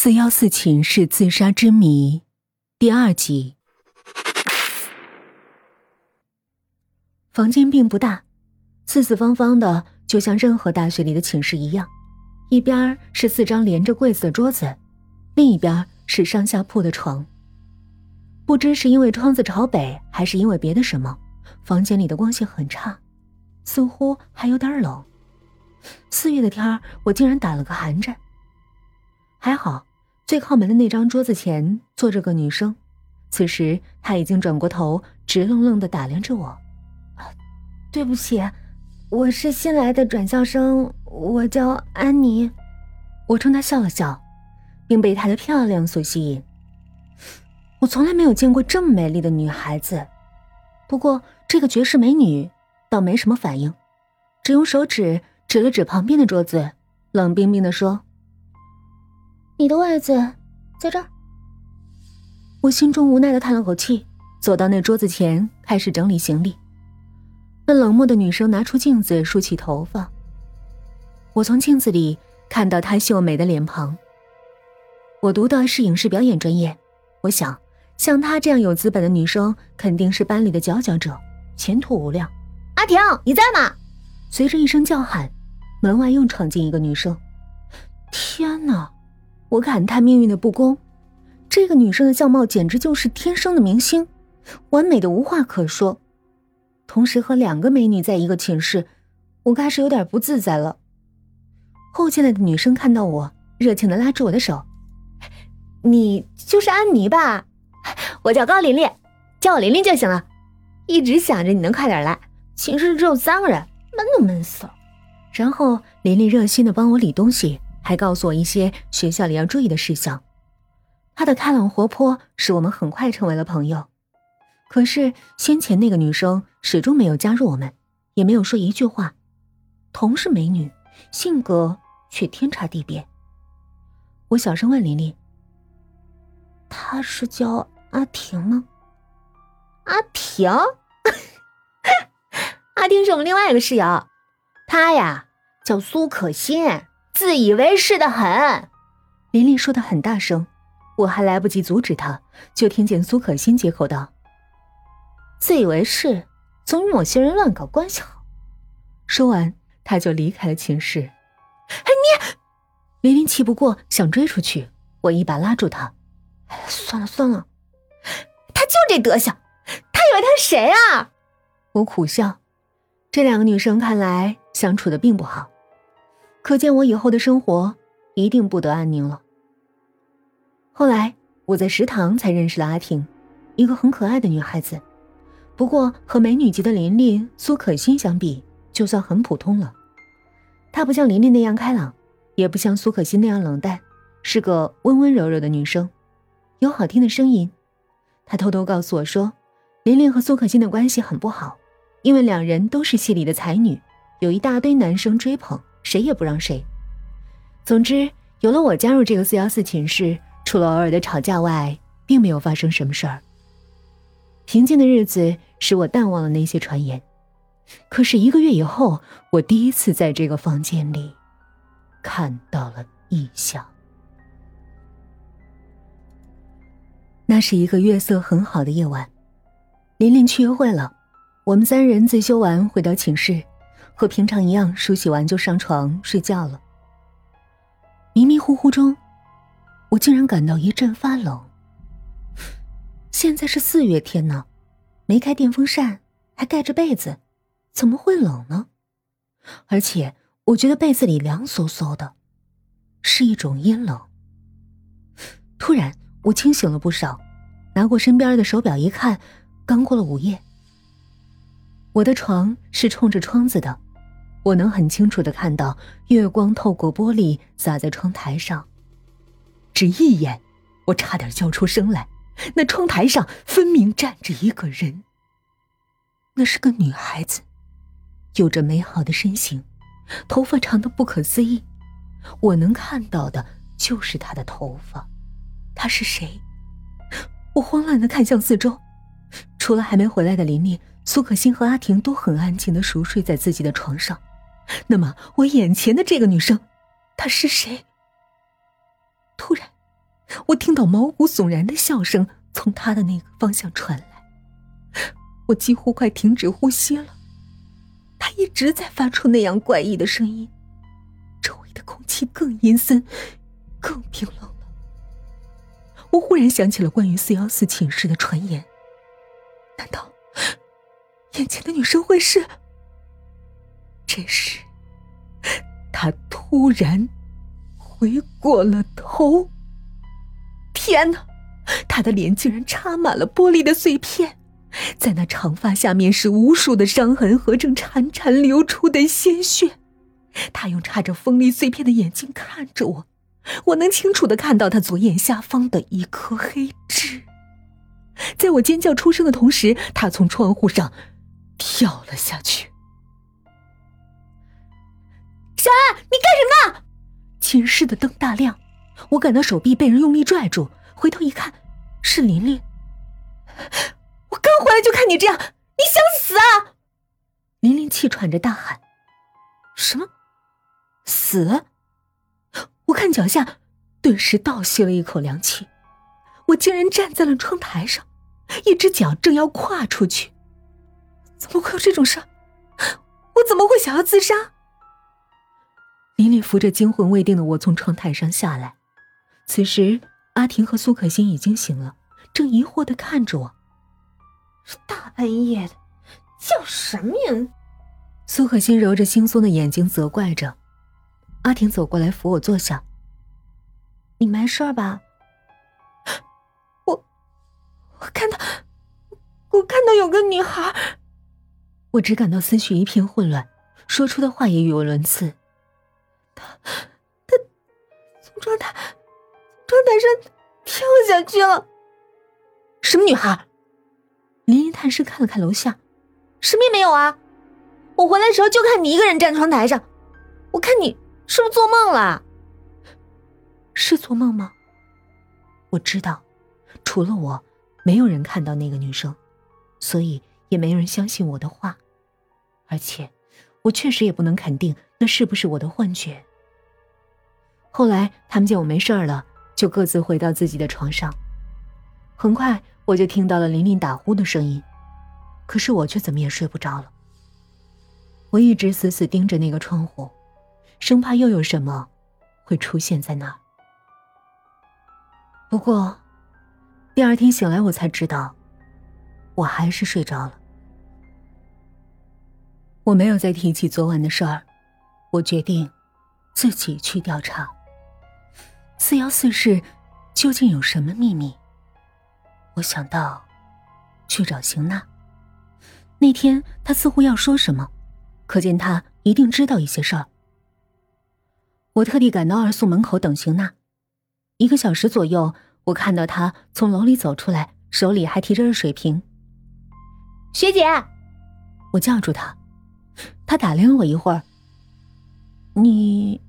四幺四寝室自杀之谜，第二集。房间并不大，四四方方的，就像任何大学里的寝室一样。一边是四张连着柜子的桌子，另一边是上下铺的床。不知是因为窗子朝北，还是因为别的什么，房间里的光线很差，似乎还有点冷。四月的天儿，我竟然打了个寒颤。还好。最靠门的那张桌子前坐着个女生，此时她已经转过头，直愣愣的打量着我。对不起，我是新来的转校生，我叫安妮。我冲她笑了笑，并被她的漂亮所吸引。我从来没有见过这么美丽的女孩子，不过这个绝世美女倒没什么反应，只用手指指了指旁边的桌子，冷冰冰的说。你的位子在这儿。我心中无奈的叹了口气，走到那桌子前，开始整理行李。那冷漠的女生拿出镜子，梳起头发。我从镜子里看到她秀美的脸庞。我读的是影视表演专业，我想，像她这样有资本的女生，肯定是班里的佼佼者，前途无量。阿婷，你在吗？随着一声叫喊，门外又闯进一个女生。天哪！我感叹命运的不公，这个女生的相貌简直就是天生的明星，完美的无话可说。同时和两个美女在一个寝室，我开始有点不自在了。后进来的女生看到我，热情的拉住我的手：“你就是安妮吧？我叫高琳琳，叫我琳琳就行了。一直想着你能快点来，寝室只有三个人，闷都闷死了。”然后琳琳热心的帮我理东西。还告诉我一些学校里要注意的事项。他的开朗活泼使我们很快成为了朋友。可是先前那个女生始终没有加入我们，也没有说一句话。同是美女，性格却天差地别。我小声问琳琳：“她是叫阿婷吗？”阿婷，阿婷是我们另外一个室友，她呀叫苏可欣。自以为是的很，琳琳说的很大声，我还来不及阻止她，就听见苏可欣接口道：“自以为是，总与某些人乱搞关系好。”说完，他就离开了寝室。哎，你！琳琳气不过，想追出去，我一把拉住她：“算了算了，他就这德行，他以为他是谁啊？”我苦笑，这两个女生看来相处的并不好。可见我以后的生活一定不得安宁了。后来我在食堂才认识了阿婷，一个很可爱的女孩子，不过和美女级的琳琳、苏可欣相比，就算很普通了。她不像琳琳那样开朗，也不像苏可欣那样冷淡，是个温温柔柔的女生，有好听的声音。她偷偷告诉我说，琳琳和苏可欣的关系很不好，因为两人都是系里的才女，有一大堆男生追捧。谁也不让谁。总之，有了我加入这个四幺四寝室，除了偶尔的吵架外，并没有发生什么事儿。平静的日子使我淡忘了那些传言。可是一个月以后，我第一次在这个房间里看到了异象。那是一个月色很好的夜晚，琳琳去约会了，我们三人自修完回到寝室。和平常一样，梳洗完就上床睡觉了。迷迷糊糊中，我竟然感到一阵发冷。现在是四月天呢，没开电风扇，还盖着被子，怎么会冷呢？而且我觉得被子里凉飕飕的，是一种阴冷。突然，我清醒了不少，拿过身边的手表一看，刚过了午夜。我的床是冲着窗子的。我能很清楚的看到月光透过玻璃洒在窗台上，只一眼，我差点叫出声来。那窗台上分明站着一个人。那是个女孩子，有着美好的身形，头发长得不可思议。我能看到的就是她的头发。她是谁？我慌乱的看向四周，除了还没回来的琳琳、苏可欣和阿婷，都很安静的熟睡在自己的床上。那么，我眼前的这个女生，她是谁？突然，我听到毛骨悚然的笑声从他的那个方向传来，我几乎快停止呼吸了。他一直在发出那样怪异的声音，周围的空气更阴森，更冰冷了。我忽然想起了关于四幺四寝室的传言，难道眼前的女生会是？这时，他突然回过了头。天哪！他的脸竟然插满了玻璃的碎片，在那长发下面是无数的伤痕和正潺潺流出的鲜血。他用插着锋利碎片的眼睛看着我，我能清楚的看到他左眼下方的一颗黑痣。在我尖叫出声的同时，他从窗户上跳了下去。小安，你干什么？寝室的灯大亮，我感到手臂被人用力拽住，回头一看，是琳琳。我刚回来就看你这样，你想死啊！琳琳气喘着大喊：“什么？死？”我看脚下，顿时倒吸了一口凉气。我竟然站在了窗台上，一只脚正要跨出去。怎么会有这种事？我怎么会想要自杀？琳琳扶着惊魂未定的我从窗台上下来，此时阿婷和苏可欣已经醒了，正疑惑的看着我。大半夜的，叫什么呀？苏可欣揉着惺忪的眼睛责怪着。阿婷走过来扶我坐下。你没事吧？我，我看到，我看到有个女孩。我只感到思绪一片混乱，说出的话也语无伦次。他，他从窗台，窗台上跳下去了。什么女孩？林林探视看了看楼下，什么也没有啊。我回来的时候就看你一个人站窗台上，我看你是不是做梦了？是做梦吗？我知道，除了我，没有人看到那个女生，所以也没人相信我的话。而且，我确实也不能肯定那是不是我的幻觉。后来他们见我没事了，就各自回到自己的床上。很快我就听到了琳琳打呼的声音，可是我却怎么也睡不着了。我一直死死盯着那个窗户，生怕又有什么会出现在那儿。不过，第二天醒来我才知道，我还是睡着了。我没有再提起昨晚的事儿，我决定自己去调查。四幺四室究竟有什么秘密？我想到去找邢娜。那天他似乎要说什么，可见他一定知道一些事儿。我特地赶到二宿门口等邢娜，一个小时左右，我看到她从楼里走出来，手里还提着热水瓶。学姐，我叫住他，他打量了我一会儿。你，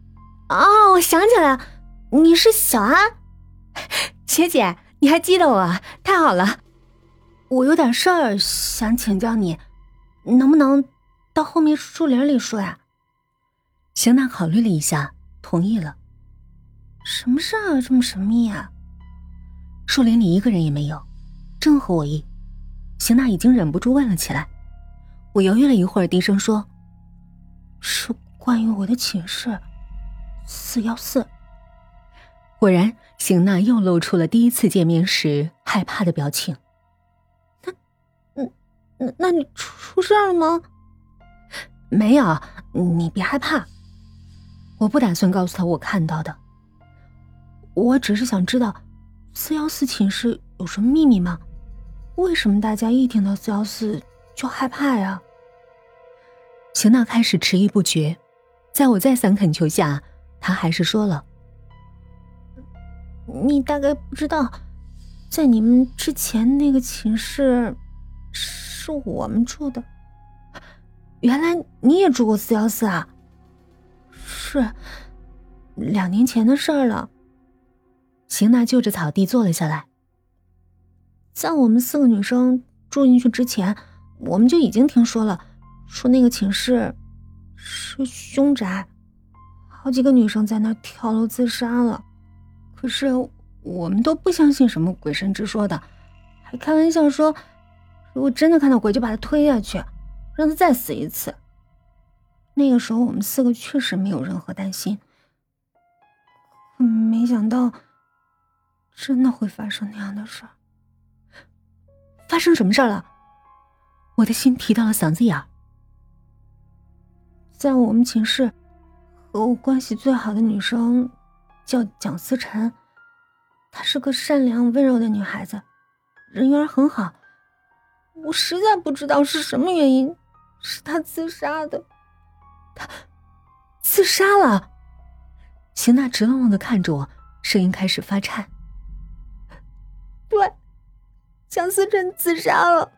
哦，我想起来了。你是小安，学姐，你还记得我？太好了，我有点事儿想请教你，能不能到后面树林里说呀？邢娜考虑了一下，同意了。什么事儿啊这么神秘啊？树林里一个人也没有，正合我意。邢娜已经忍不住问了起来。我犹豫了一会儿，低声说：“是关于我的寝室，四幺四。”果然，邢娜又露出了第一次见面时害怕的表情。那，那那你出事了吗？没有，你别害怕。我不打算告诉他我看到的。我只是想知道，四幺四寝室有什么秘密吗？为什么大家一听到四幺四就害怕呀？邢娜开始迟疑不决，在我再三恳求下，她还是说了。你大概不知道，在你们之前那个寝室是我们住的。原来你也住过四幺四啊？是，两年前的事儿了。邢娜就着草地坐了下来。在我们四个女生住进去之前，我们就已经听说了，说那个寝室是凶宅，好几个女生在那跳楼自杀了。可是我们都不相信什么鬼神之说的，还开玩笑说，如果真的看到鬼，就把他推下去，让他再死一次。那个时候我们四个确实没有任何担心，没想到真的会发生那样的事儿。发生什么事了？我的心提到了嗓子眼儿。在我们寝室，和我关系最好的女生叫蒋思辰。她是个善良温柔的女孩子，人缘很好。我实在不知道是什么原因，是她自杀的。她自杀了。邢娜直愣愣的看着我，声音开始发颤。对，蒋思辰自杀了，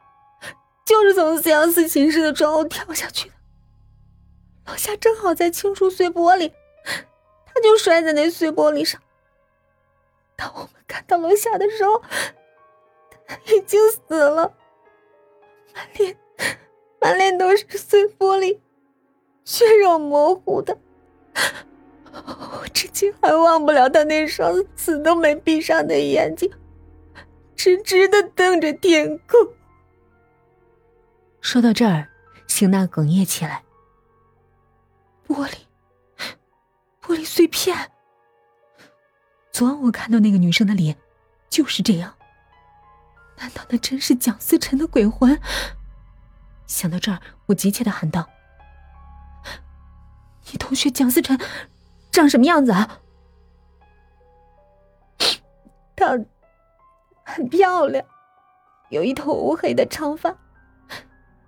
就是从四幺四寝室的窗户跳下去的。楼下正好在清除碎玻璃，他就摔在那碎玻璃上。当我们赶到楼下的时候，他已经死了，满脸满脸都是碎玻璃，血肉模糊的。我至今还忘不了他那双死都没闭上的眼睛，直直的瞪着天空。说到这儿，邢娜哽咽起来。玻璃，玻璃碎片。昨晚我看到那个女生的脸，就是这样。难道那真是蒋思辰的鬼魂？想到这儿，我急切的喊道：“你同学蒋思辰长什么样子啊？”她很漂亮，有一头乌黑的长发，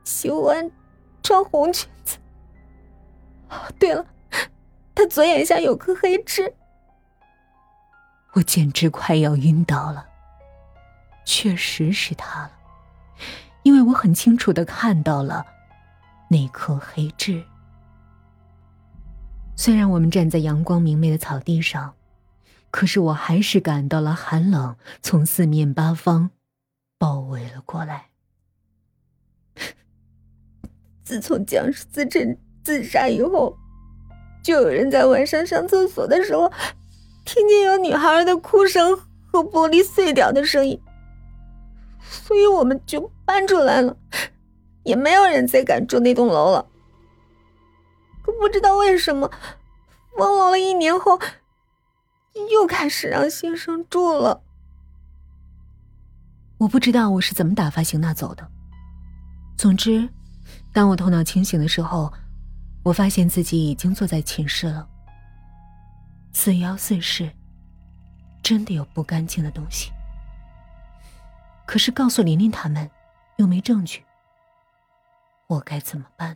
喜欢穿红裙子。哦，对了，他左眼下有颗黑痣。我简直快要晕倒了。确实是他了，因为我很清楚的看到了那颗黑痣。虽然我们站在阳光明媚的草地上，可是我还是感到了寒冷从四面八方包围了过来。自从蒋思辰自杀以后，就有人在晚上上厕所的时候。听见有女孩的哭声和玻璃碎掉的声音，所以我们就搬出来了，也没有人再敢住那栋楼了。可不知道为什么，封楼了一年后，又开始让新生住了。我不知道我是怎么打发邢娜走的。总之，当我头脑清醒的时候，我发现自己已经坐在寝室了。四幺四室真的有不干净的东西，可是告诉琳琳他们又没证据，我该怎么办？